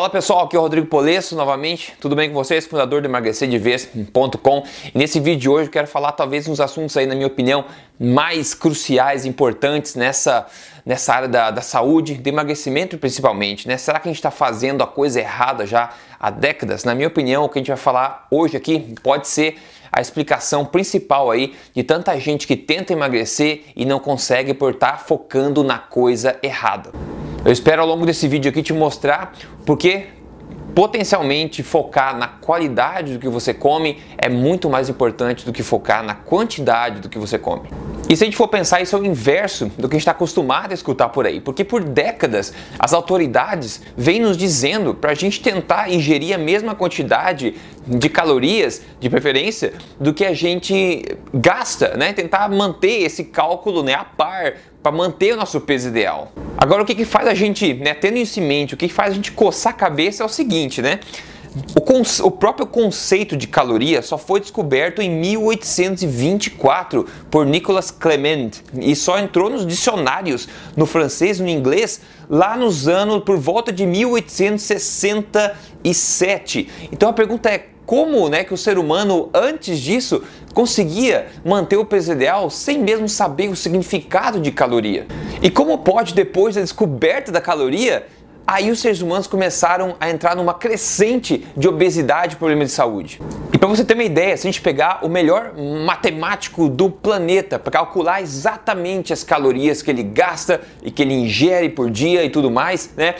Fala pessoal, aqui é o Rodrigo Polesso novamente, tudo bem com vocês? Fundador do emagrecerdevez.com nesse vídeo de hoje eu quero falar talvez uns assuntos aí, na minha opinião, mais cruciais, importantes nessa, nessa área da, da saúde, do emagrecimento principalmente, né? Será que a gente está fazendo a coisa errada já há décadas? Na minha opinião, o que a gente vai falar hoje aqui pode ser a explicação principal aí de tanta gente que tenta emagrecer e não consegue por estar tá focando na coisa errada. Eu espero ao longo desse vídeo aqui te mostrar porque potencialmente focar na qualidade do que você come é muito mais importante do que focar na quantidade do que você come. E se a gente for pensar, isso é o inverso do que a gente está acostumado a escutar por aí, porque por décadas as autoridades vêm nos dizendo para a gente tentar ingerir a mesma quantidade de calorias, de preferência, do que a gente gasta, né? Tentar manter esse cálculo né, a par para manter o nosso peso ideal. Agora, o que, que faz a gente, né, tendo isso em mente, o que, que faz a gente coçar a cabeça é o seguinte, né? O, o, próprio conceito de caloria só foi descoberto em 1824 por Nicolas Clement e só entrou nos dicionários no francês e no inglês lá nos anos por volta de 1867. Então a pergunta é como né, que o ser humano antes disso conseguia manter o peso ideal sem mesmo saber o significado de caloria? E como pode, depois da descoberta da caloria, Aí os seres humanos começaram a entrar numa crescente de obesidade e problemas de saúde. E para você ter uma ideia, se a gente pegar o melhor matemático do planeta para calcular exatamente as calorias que ele gasta e que ele ingere por dia e tudo mais, né?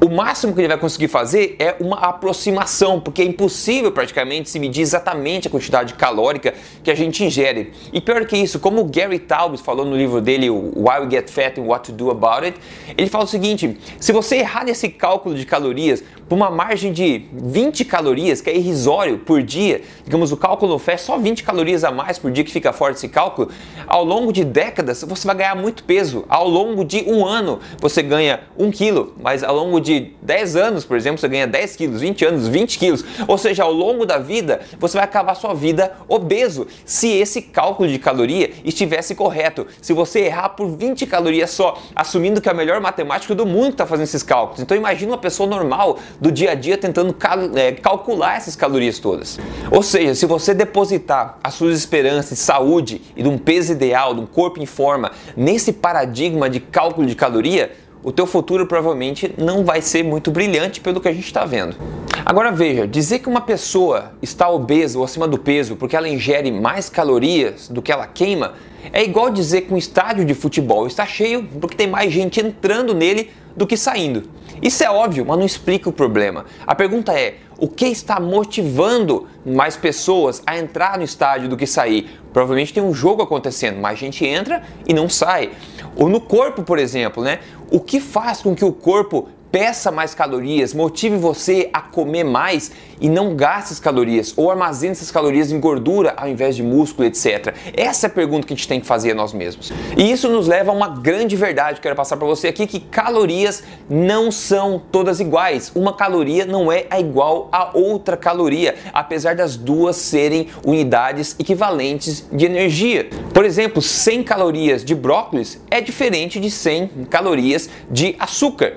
O máximo que ele vai conseguir fazer é uma aproximação, porque é impossível praticamente se medir exatamente a quantidade calórica que a gente ingere. E pior que isso, como o Gary Taubes falou no livro dele, Why We Get Fat and What to Do About It, ele fala o seguinte: se você errar nesse cálculo de calorias por uma margem de 20 calorias, que é irrisório por dia, digamos o cálculo fé só 20 calorias a mais por dia que fica fora desse cálculo, ao longo de décadas você vai ganhar muito peso. Ao longo de um ano você ganha 1 quilo, mas ao longo longo de 10 anos, por exemplo, você ganha 10 quilos, 20 anos, 20 quilos. Ou seja, ao longo da vida, você vai acabar sua vida obeso se esse cálculo de caloria estivesse correto. Se você errar por 20 calorias só, assumindo que é o melhor matemático do mundo está fazendo esses cálculos. Então imagina uma pessoa normal do dia a dia tentando cal é, calcular essas calorias todas. Ou seja, se você depositar as suas esperanças de saúde e de um peso ideal, de um corpo em forma, nesse paradigma de cálculo de caloria, o teu futuro provavelmente não vai ser muito brilhante pelo que a gente está vendo. Agora veja, dizer que uma pessoa está obesa ou acima do peso porque ela ingere mais calorias do que ela queima é igual dizer que um estádio de futebol está cheio porque tem mais gente entrando nele do que saindo. Isso é óbvio, mas não explica o problema. A pergunta é: o que está motivando mais pessoas a entrar no estádio do que sair? Provavelmente tem um jogo acontecendo, mais gente entra e não sai. Ou no corpo, por exemplo, né? O que faz com que o corpo peça mais calorias, motive você a comer mais e não gaste essas calorias ou armazene essas calorias em gordura ao invés de músculo, etc. Essa é a pergunta que a gente tem que fazer a nós mesmos. E isso nos leva a uma grande verdade que eu quero passar para você aqui que calorias não são todas iguais. Uma caloria não é igual a outra caloria, apesar das duas serem unidades equivalentes de energia. Por exemplo, 100 calorias de brócolis é diferente de 100 calorias de açúcar.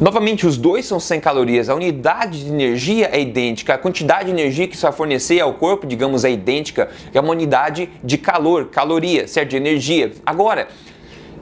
Novamente, os dois são 100 calorias, a unidade de energia é idêntica, a quantidade de energia que isso vai fornecer ao corpo, digamos, é idêntica, é uma unidade de calor, caloria, certo? De energia. Agora,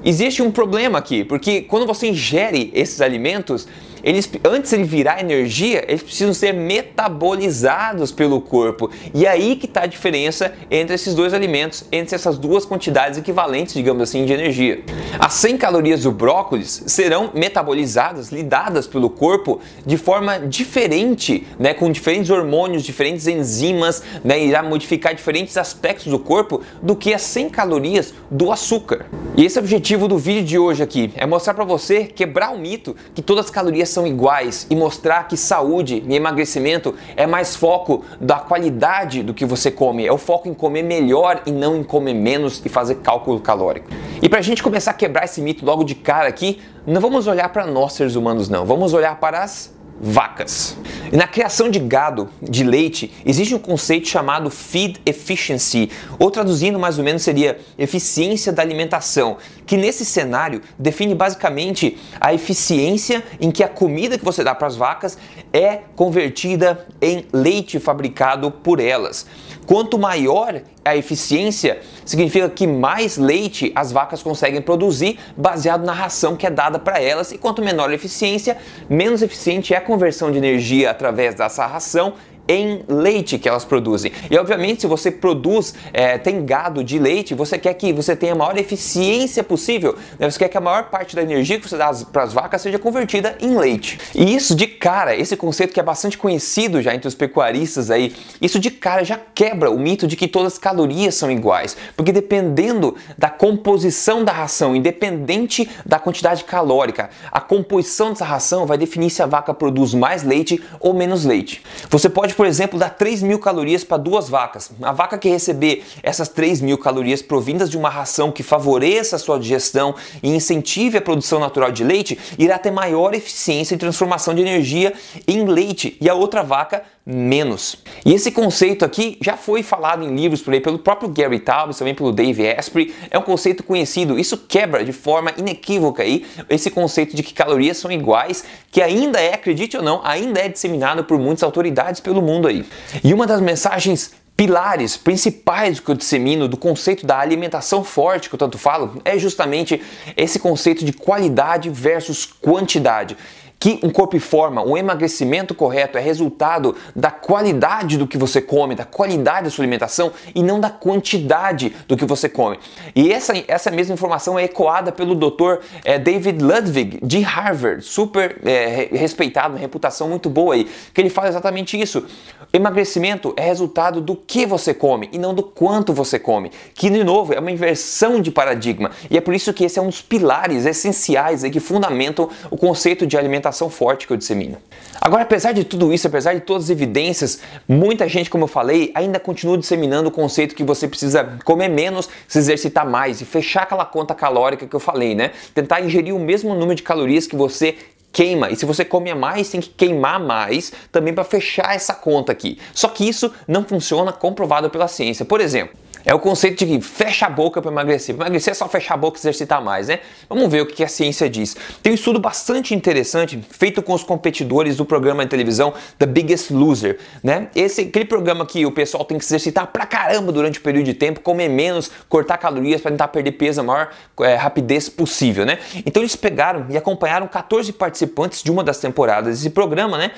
existe um problema aqui, porque quando você ingere esses alimentos, eles, antes de virar energia, eles precisam ser metabolizados pelo corpo. E aí que está a diferença entre esses dois alimentos, entre essas duas quantidades equivalentes, digamos assim, de energia. As 100 calorias do brócolis serão metabolizadas, lidadas pelo corpo de forma diferente, né, com diferentes hormônios, diferentes enzimas, né, irá modificar diferentes aspectos do corpo do que as 100 calorias do açúcar. E esse é o objetivo do vídeo de hoje aqui, é mostrar para você, quebrar o mito que todas as calorias são iguais e mostrar que saúde e emagrecimento é mais foco da qualidade do que você come, é o foco em comer melhor e não em comer menos e fazer cálculo calórico. E para a gente começar a quebrar esse mito logo de cara aqui, não vamos olhar para nós seres humanos não, vamos olhar para as vacas. E na criação de gado de leite, existe um conceito chamado feed efficiency, ou traduzindo mais ou menos seria eficiência da alimentação, que nesse cenário define basicamente a eficiência em que a comida que você dá para as vacas é convertida em leite fabricado por elas. Quanto maior a eficiência, significa que mais leite as vacas conseguem produzir baseado na ração que é dada para elas, e quanto menor a eficiência, menos eficiente é a conversão de energia através dessa ração em leite que elas produzem. E obviamente, se você produz, é, tem gado de leite, você quer que você tenha a maior eficiência possível. Né? Você quer que a maior parte da energia que você dá para as vacas seja convertida em leite. E isso de cara, esse conceito que é bastante conhecido já entre os pecuaristas aí, isso de cara já quebra o mito de que todas as calorias são iguais, porque dependendo da composição da ração, independente da quantidade calórica, a composição dessa ração vai definir se a vaca produz mais leite ou menos leite. Você pode por exemplo, dar 3 mil calorias para duas vacas. A vaca que receber essas 3 mil calorias provindas de uma ração que favoreça a sua digestão e incentive a produção natural de leite, irá ter maior eficiência em transformação de energia em leite. E a outra vaca menos. E esse conceito aqui já foi falado em livros por aí pelo próprio Gary Taubes, também pelo Dave Asprey. É um conceito conhecido. Isso quebra de forma inequívoca aí esse conceito de que calorias são iguais, que ainda é, acredite ou não, ainda é disseminado por muitas autoridades pelo mundo aí. E uma das mensagens pilares principais que eu dissemino do conceito da alimentação forte que eu tanto falo é justamente esse conceito de qualidade versus quantidade que um corpo e forma, um emagrecimento correto é resultado da qualidade do que você come, da qualidade da sua alimentação e não da quantidade do que você come. E essa, essa mesma informação é ecoada pelo Dr. É, David Ludwig de Harvard, super é, respeitado, uma reputação muito boa aí, que ele fala exatamente isso. Emagrecimento é resultado do que você come e não do quanto você come, que de novo é uma inversão de paradigma e é por isso que esse é um dos pilares essenciais aí que fundamentam o conceito de alimentação forte que eu dissemino. Agora, apesar de tudo isso, apesar de todas as evidências, muita gente, como eu falei, ainda continua disseminando o conceito que você precisa comer menos, se exercitar mais e fechar aquela conta calórica que eu falei, né? Tentar ingerir o mesmo número de calorias que você queima. E se você come mais, tem que queimar mais também para fechar essa conta aqui. Só que isso não funciona comprovado pela ciência. Por exemplo, é o conceito de fecha a boca para emagrecer. Emagrecer é só fechar a boca e exercitar mais, né? Vamos ver o que a ciência diz. Tem um estudo bastante interessante feito com os competidores do programa de televisão The Biggest Loser, né? Esse aquele programa que o pessoal tem que se exercitar pra caramba durante o período de tempo, comer menos, cortar calorias para tentar perder peso a maior é, rapidez possível, né? Então eles pegaram e acompanharam 14 participantes de uma das temporadas desse programa, né?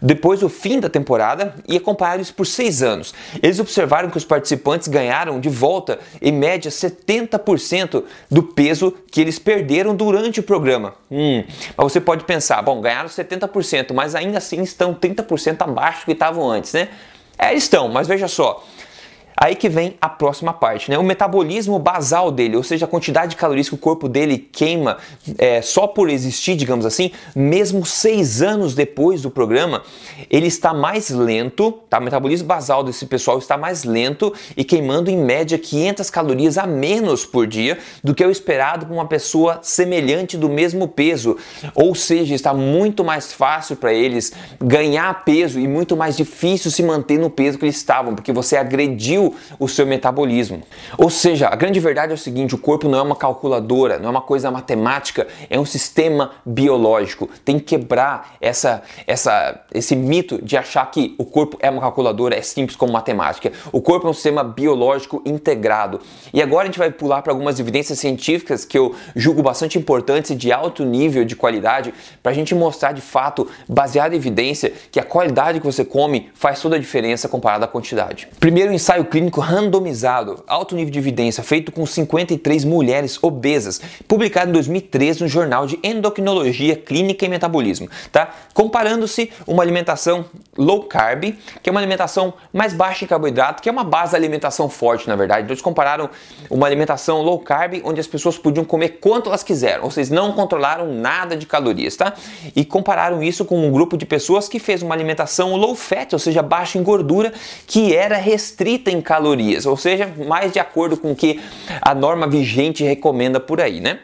Depois do fim da temporada e acompanharam isso por seis anos. Eles observaram que os participantes ganharam de volta, em média, 70% do peso que eles perderam durante o programa. Hum, mas você pode pensar, bom, ganharam 70%, mas ainda assim estão 30% abaixo do que estavam antes, né? É, estão, mas veja só, Aí que vem a próxima parte, né? O metabolismo basal dele, ou seja, a quantidade de calorias que o corpo dele queima é, só por existir, digamos assim, mesmo seis anos depois do programa, ele está mais lento, tá? O metabolismo basal desse pessoal está mais lento e queimando em média 500 calorias a menos por dia do que é o esperado para uma pessoa semelhante do mesmo peso. Ou seja, está muito mais fácil para eles ganhar peso e muito mais difícil se manter no peso que eles estavam, porque você agrediu o seu metabolismo. Ou seja, a grande verdade é o seguinte: o corpo não é uma calculadora, não é uma coisa matemática, é um sistema biológico. Tem que quebrar essa, essa, esse mito de achar que o corpo é uma calculadora, é simples como matemática. O corpo é um sistema biológico integrado. E agora a gente vai pular para algumas evidências científicas que eu julgo bastante importantes e de alto nível de qualidade para a gente mostrar de fato, baseado em evidência, que a qualidade que você come faz toda a diferença comparada à quantidade. Primeiro ensaio clínico randomizado, alto nível de evidência, feito com 53 mulheres obesas, publicado em 2013 no Jornal de Endocrinologia Clínica e Metabolismo, tá? Comparando-se uma alimentação low carb, que é uma alimentação mais baixa em carboidrato, que é uma base da alimentação forte, na verdade. Então, eles compararam uma alimentação low carb, onde as pessoas podiam comer quanto elas quiseram, ou seja, não controlaram nada de calorias, tá? E compararam isso com um grupo de pessoas que fez uma alimentação low fat, ou seja, baixa em gordura, que era restrita em calorias, ou seja, mais de acordo com o que a norma vigente recomenda por aí, né?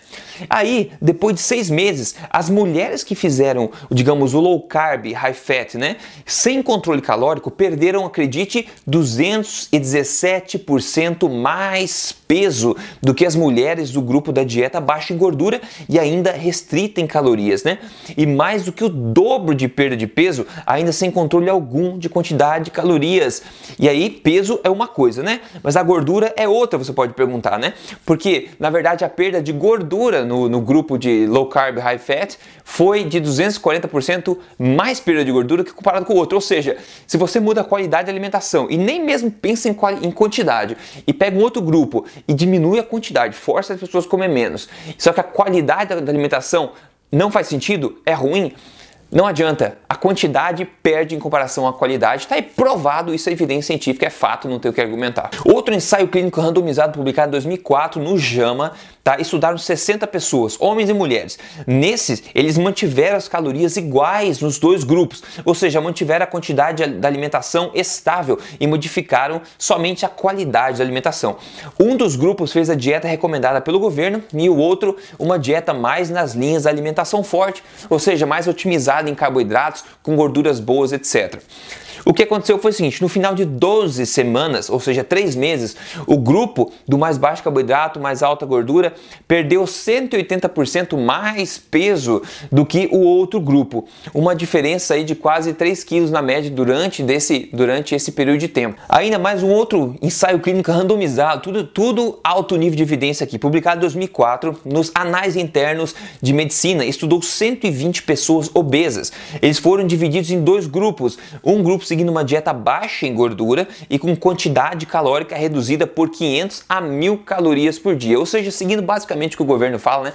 Aí, depois de seis meses, as mulheres que fizeram, digamos, o low carb, high fat, né, sem controle calórico, perderam, acredite, 217% mais peso do que as mulheres do grupo da dieta baixa em gordura e ainda restrita em calorias, né? E mais do que o dobro de perda de peso, ainda sem controle algum de quantidade de calorias. E aí, peso é uma coisa, né? Mas a gordura é outra, você pode perguntar, né? Porque, na verdade, a perda de gordura no, no grupo de low carb, high fat foi de 240% mais perda de gordura que comparado com o outro. Ou seja, se você muda a qualidade da alimentação e nem mesmo pensa em, em quantidade e pega um outro grupo e diminui a quantidade, força as pessoas a comer menos, só que a qualidade da alimentação não faz sentido, é ruim, não adianta, a quantidade perde em comparação à qualidade, está aí provado, isso é evidência científica, é fato, não tem o que argumentar. Outro ensaio clínico randomizado publicado em 2004 no JAMA, tá? estudaram 60 pessoas, homens e mulheres. Nesses, eles mantiveram as calorias iguais nos dois grupos, ou seja, mantiveram a quantidade da alimentação estável e modificaram somente a qualidade da alimentação. Um dos grupos fez a dieta recomendada pelo governo e o outro uma dieta mais nas linhas da alimentação forte, ou seja, mais otimizada em carboidratos, com gorduras boas, etc. O que aconteceu foi o seguinte: no final de 12 semanas, ou seja, 3 meses, o grupo do mais baixo carboidrato, mais alta gordura, perdeu 180% mais peso do que o outro grupo. Uma diferença aí de quase 3 quilos na média durante, desse, durante esse período de tempo. Ainda mais um outro ensaio clínico randomizado, tudo, tudo alto nível de evidência aqui, publicado em 2004 nos Anais Internos de Medicina, estudou 120 pessoas obesas. Eles foram divididos em dois grupos. Um grupo seguindo uma dieta baixa em gordura e com quantidade calórica reduzida por 500 a 1000 calorias por dia. Ou seja, seguindo basicamente o que o governo fala, né?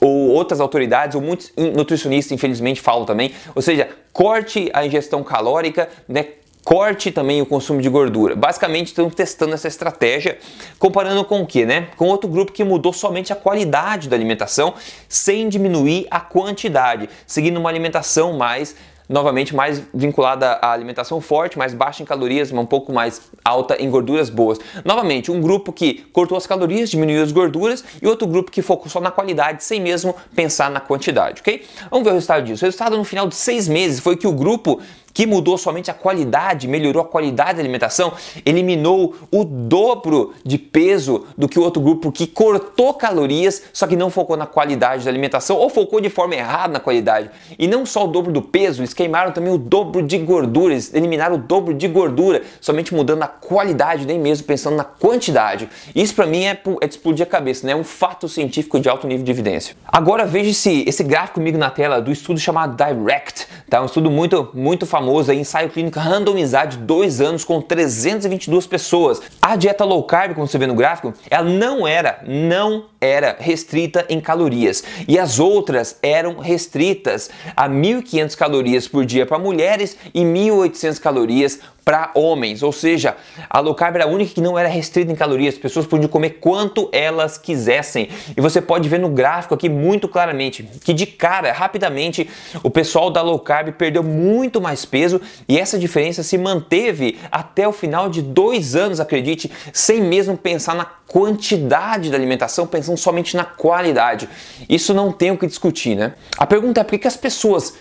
Ou outras autoridades, ou muitos nutricionistas, infelizmente, falam também. Ou seja, corte a ingestão calórica, né? corte também o consumo de gordura. Basicamente estão testando essa estratégia, comparando com o que, né? Com outro grupo que mudou somente a qualidade da alimentação sem diminuir a quantidade, seguindo uma alimentação mais novamente mais vinculada à alimentação forte, mais baixa em calorias, mas um pouco mais alta em gorduras boas. Novamente, um grupo que cortou as calorias, diminuiu as gorduras e outro grupo que focou só na qualidade, sem mesmo pensar na quantidade, ok? Vamos ver o resultado disso. O resultado no final de seis meses foi que o grupo que mudou somente a qualidade, melhorou a qualidade da alimentação, eliminou o dobro de peso do que o outro grupo que cortou calorias, só que não focou na qualidade da alimentação ou focou de forma errada na qualidade. E não só o dobro do peso, eles queimaram também o dobro de gordura, eles eliminaram o dobro de gordura, somente mudando a qualidade, nem mesmo pensando na quantidade. Isso para mim é, é de explodir a cabeça, né? é um fato científico de alto nível de evidência. Agora veja esse, esse gráfico comigo na tela do estudo chamado DIRECT, tá? um estudo muito, muito famoso famoso aí, ensaio clínico randomizado de dois anos com 322 pessoas. A dieta low carb, como você vê no gráfico, ela não era, não era restrita em calorias e as outras eram restritas a 1.500 calorias por dia para mulheres e 1.800 calorias para homens, ou seja, a low carb era a única que não era restrita em calorias, as pessoas podiam comer quanto elas quisessem. E você pode ver no gráfico aqui muito claramente que de cara, rapidamente, o pessoal da low carb perdeu muito mais peso e essa diferença se manteve até o final de dois anos, acredite, sem mesmo pensar na quantidade da alimentação, pensando somente na qualidade. Isso não tem o que discutir, né? A pergunta é por que as pessoas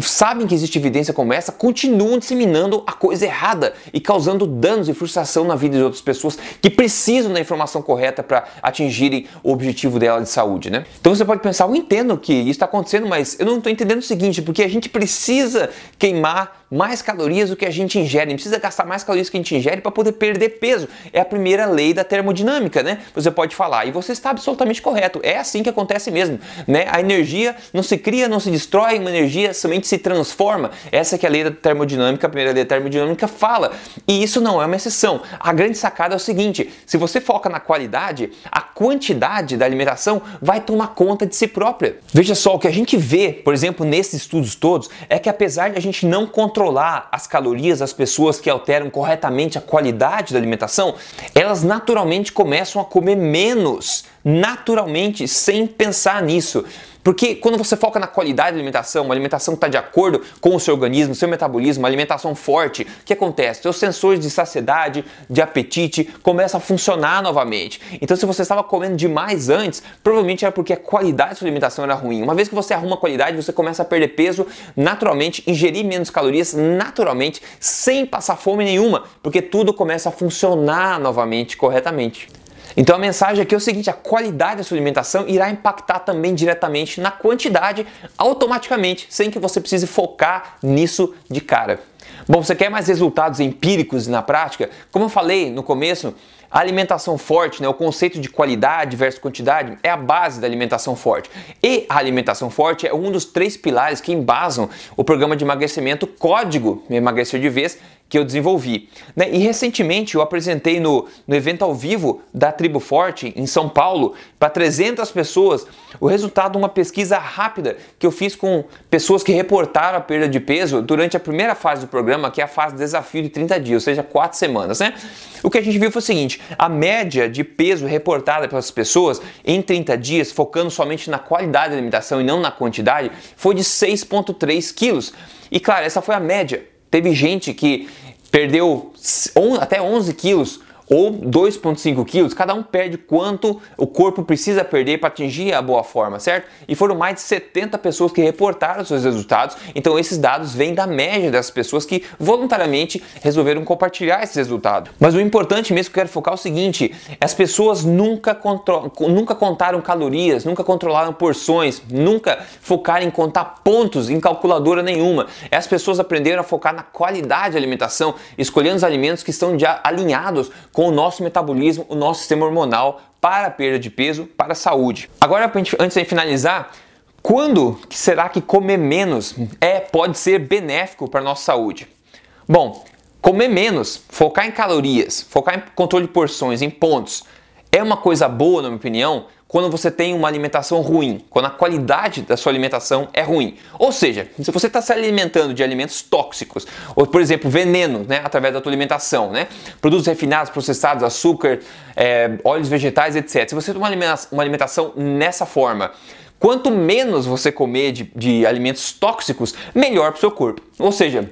que sabem que existe evidência como essa continuam disseminando a coisa errada e causando danos e frustração na vida de outras pessoas que precisam da informação correta para atingirem o objetivo dela de saúde, né? Então você pode pensar, eu entendo que isso está acontecendo, mas eu não estou entendendo o seguinte, porque a gente precisa queimar mais calorias do que a gente ingere, gente precisa gastar mais calorias que a gente ingere para poder perder peso. É a primeira lei da termodinâmica, né? Você pode falar, e você está absolutamente correto. É assim que acontece mesmo, né? A energia não se cria, não se destrói, uma energia somente se transforma. Essa que é a lei da termodinâmica, a primeira lei da termodinâmica fala. E isso não é uma exceção. A grande sacada é o seguinte: se você foca na qualidade, a quantidade da alimentação vai tomar conta de si própria. Veja só, o que a gente vê, por exemplo, nesses estudos todos, é que apesar de a gente não controlar controlar as calorias das pessoas que alteram corretamente a qualidade da alimentação, elas naturalmente começam a comer menos naturalmente sem pensar nisso. Porque quando você foca na qualidade da alimentação, uma alimentação que está de acordo com o seu organismo, seu metabolismo, uma alimentação forte, o que acontece? Seus sensores de saciedade, de apetite começam a funcionar novamente. Então, se você estava comendo demais antes, provavelmente era porque a qualidade da sua alimentação era ruim. Uma vez que você arruma a qualidade, você começa a perder peso naturalmente, ingerir menos calorias naturalmente, sem passar fome nenhuma, porque tudo começa a funcionar novamente corretamente. Então a mensagem aqui é o seguinte: a qualidade da sua alimentação irá impactar também diretamente na quantidade, automaticamente, sem que você precise focar nisso de cara. Bom, você quer mais resultados empíricos na prática? Como eu falei no começo, a alimentação forte, né, o conceito de qualidade versus quantidade, é a base da alimentação forte. E a alimentação forte é um dos três pilares que embasam o programa de emagrecimento Código Emagrecer de Vez, que eu desenvolvi. Né? E recentemente eu apresentei no, no evento ao vivo da Tribo Forte, em São Paulo, para 300 pessoas, o resultado de uma pesquisa rápida que eu fiz com pessoas que reportaram a perda de peso durante a primeira fase do programa, que é a fase de desafio de 30 dias, ou seja, 4 semanas. Né? O que a gente viu foi o seguinte: a média de peso reportada pelas pessoas em 30 dias, focando somente na qualidade da alimentação e não na quantidade, foi de 6,3 quilos. E claro, essa foi a média. Teve gente que perdeu até 11 quilos ou 2,5 quilos, cada um perde quanto o corpo precisa perder para atingir a boa forma, certo? E foram mais de 70 pessoas que reportaram seus resultados, então esses dados vêm da média das pessoas que voluntariamente resolveram compartilhar esses resultados. Mas o importante mesmo que eu quero focar é o seguinte: as pessoas nunca, nunca contaram calorias, nunca controlaram porções, nunca focaram em contar pontos em calculadora nenhuma. As pessoas aprenderam a focar na qualidade da alimentação, escolhendo os alimentos que estão alinhados com o nosso metabolismo, o nosso sistema hormonal para a perda de peso, para a saúde. Agora, antes de finalizar, quando será que comer menos é pode ser benéfico para a nossa saúde? Bom, comer menos, focar em calorias, focar em controle de porções, em pontos, é uma coisa boa, na minha opinião, quando você tem uma alimentação ruim, quando a qualidade da sua alimentação é ruim. Ou seja, se você está se alimentando de alimentos tóxicos, ou por exemplo, veneno, né, através da tua alimentação, né, produtos refinados, processados, açúcar, é, óleos vegetais, etc. Se você tem uma alimentação nessa forma, quanto menos você comer de, de alimentos tóxicos, melhor para o seu corpo. Ou seja,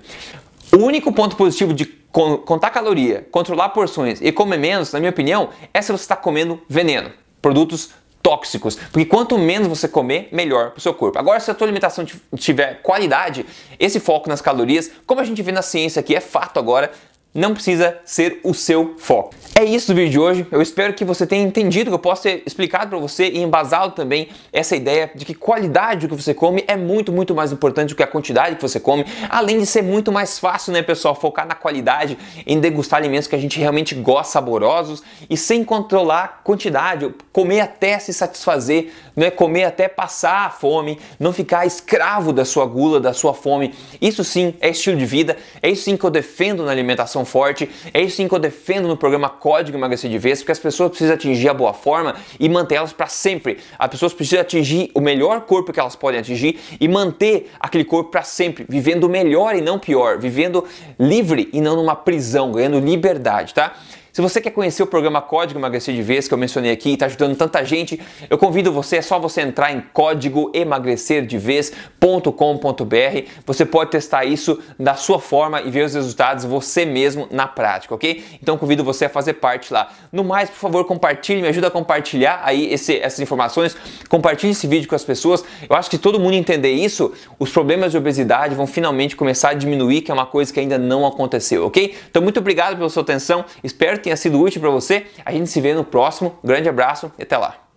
o único ponto positivo de contar caloria, controlar porções e comer menos, na minha opinião, é se você está comendo veneno, produtos tóxicos, porque quanto menos você comer, melhor para o seu corpo. Agora, se a tua alimentação tiver qualidade, esse foco nas calorias, como a gente vê na ciência que é fato agora, não precisa ser o seu foco. É isso do vídeo de hoje. Eu espero que você tenha entendido, que eu possa ter explicado para você e embasado também essa ideia de que qualidade do que você come é muito, muito mais importante do que a quantidade que você come. Além de ser muito mais fácil, né, pessoal, focar na qualidade, em degustar alimentos que a gente realmente gosta, saborosos e sem controlar a quantidade, comer até se satisfazer, né, comer até passar a fome, não ficar escravo da sua gula, da sua fome. Isso sim é estilo de vida, é isso sim que eu defendo na alimentação forte, é isso sim que eu defendo no programa código emagrecer de vez, porque as pessoas precisam atingir a boa forma e manter elas para sempre. As pessoas precisam atingir o melhor corpo que elas podem atingir e manter aquele corpo para sempre, vivendo melhor e não pior, vivendo livre e não numa prisão, ganhando liberdade, tá? Se você quer conhecer o programa Código Emagrecer de Vez que eu mencionei aqui e está ajudando tanta gente, eu convido você, é só você entrar em códigoemagrecerdevez.com.br. Você pode testar isso da sua forma e ver os resultados você mesmo na prática, ok? Então convido você a fazer parte lá. No mais, por favor, compartilhe, me ajuda a compartilhar aí esse, essas informações, compartilhe esse vídeo com as pessoas. Eu acho que todo mundo entender isso, os problemas de obesidade vão finalmente começar a diminuir, que é uma coisa que ainda não aconteceu, ok? Então muito obrigado pela sua atenção, espero que tenha sido útil para você. A gente se vê no próximo. grande abraço e até lá.